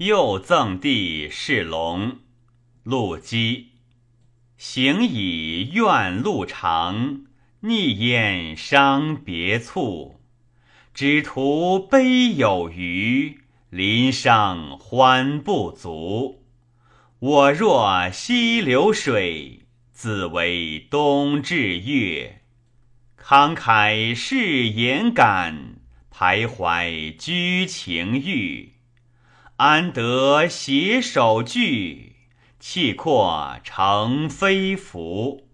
又赠帝是龙。陆机行以怨路长，逆燕伤别促。只图悲有余，临伤欢不足。我若西流水，自为东至月。慷慨誓言感，徘徊居情欲。安得携手聚，气阔成飞福。